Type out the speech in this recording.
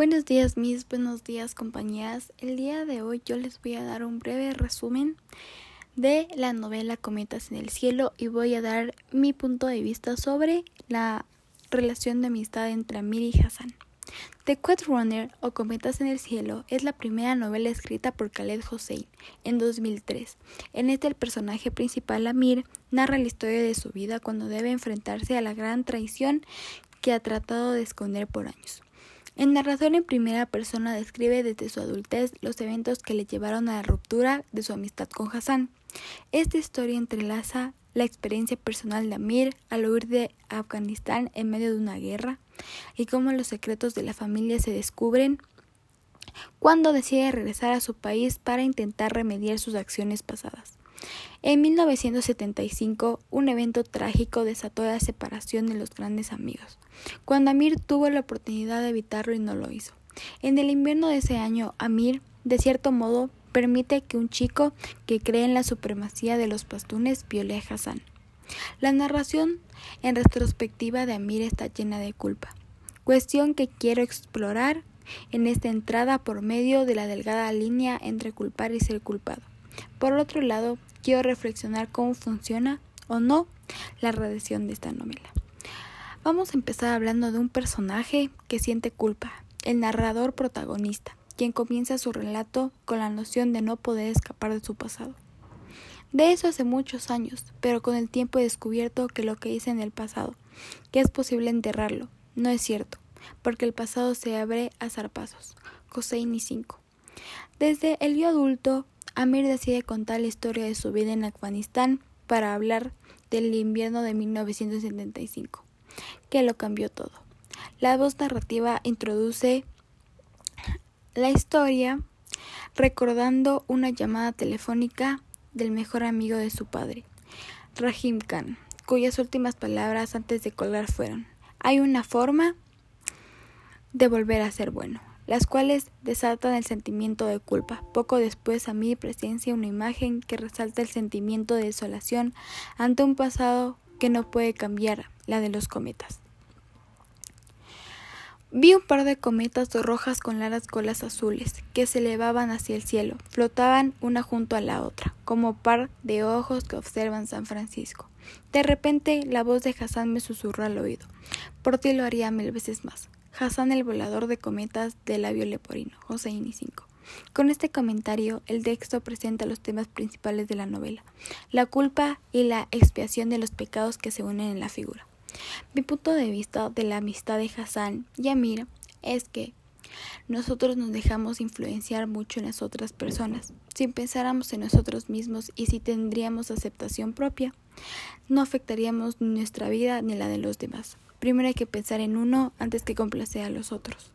Buenos días mis, buenos días compañeras. El día de hoy yo les voy a dar un breve resumen de la novela Cometas en el Cielo y voy a dar mi punto de vista sobre la relación de amistad entre Amir y Hassan. The Quest Runner o Cometas en el Cielo es la primera novela escrita por Khaled Hossein en 2003. En este el personaje principal Amir narra la historia de su vida cuando debe enfrentarse a la gran traición que ha tratado de esconder por años. El narrador en primera persona describe desde su adultez los eventos que le llevaron a la ruptura de su amistad con Hassan. Esta historia entrelaza la experiencia personal de Amir al huir de Afganistán en medio de una guerra y cómo los secretos de la familia se descubren cuando decide regresar a su país para intentar remediar sus acciones pasadas. En 1975, un evento trágico desató la separación de los grandes amigos, cuando Amir tuvo la oportunidad de evitarlo y no lo hizo. En el invierno de ese año, Amir, de cierto modo, permite que un chico que cree en la supremacía de los pastunes viole a Hassan. La narración en retrospectiva de Amir está llena de culpa, cuestión que quiero explorar en esta entrada por medio de la delgada línea entre culpar y ser culpado. Por otro lado, quiero reflexionar cómo funciona o no la redención de esta novela. Vamos a empezar hablando de un personaje que siente culpa, el narrador protagonista, quien comienza su relato con la noción de no poder escapar de su pasado. De eso hace muchos años, pero con el tiempo he descubierto que lo que hice en el pasado, que es posible enterrarlo, no es cierto, porque el pasado se abre a zarpazos. Coseini 5. Desde el yo adulto Amir decide contar la historia de su vida en Afganistán para hablar del invierno de 1975, que lo cambió todo. La voz narrativa introduce la historia recordando una llamada telefónica del mejor amigo de su padre, Rahim Khan, cuyas últimas palabras antes de colgar fueron Hay una forma de volver a ser bueno las cuales desatan el sentimiento de culpa. Poco después a mí presencia una imagen que resalta el sentimiento de desolación ante un pasado que no puede cambiar, la de los cometas. Vi un par de cometas rojas con largas colas azules que se elevaban hacia el cielo, flotaban una junto a la otra, como par de ojos que observan San Francisco. De repente la voz de Hassan me susurró al oído. Por ti lo haría mil veces más. Hassan el volador de cometas de labio leporino, Joseini 5. Con este comentario, el texto presenta los temas principales de la novela, la culpa y la expiación de los pecados que se unen en la figura. Mi punto de vista de la amistad de Hassan y Amir es que nosotros nos dejamos influenciar mucho en las otras personas. Si pensáramos en nosotros mismos y si tendríamos aceptación propia, no afectaríamos nuestra vida ni la de los demás. Primero hay que pensar en uno antes que complacer a los otros.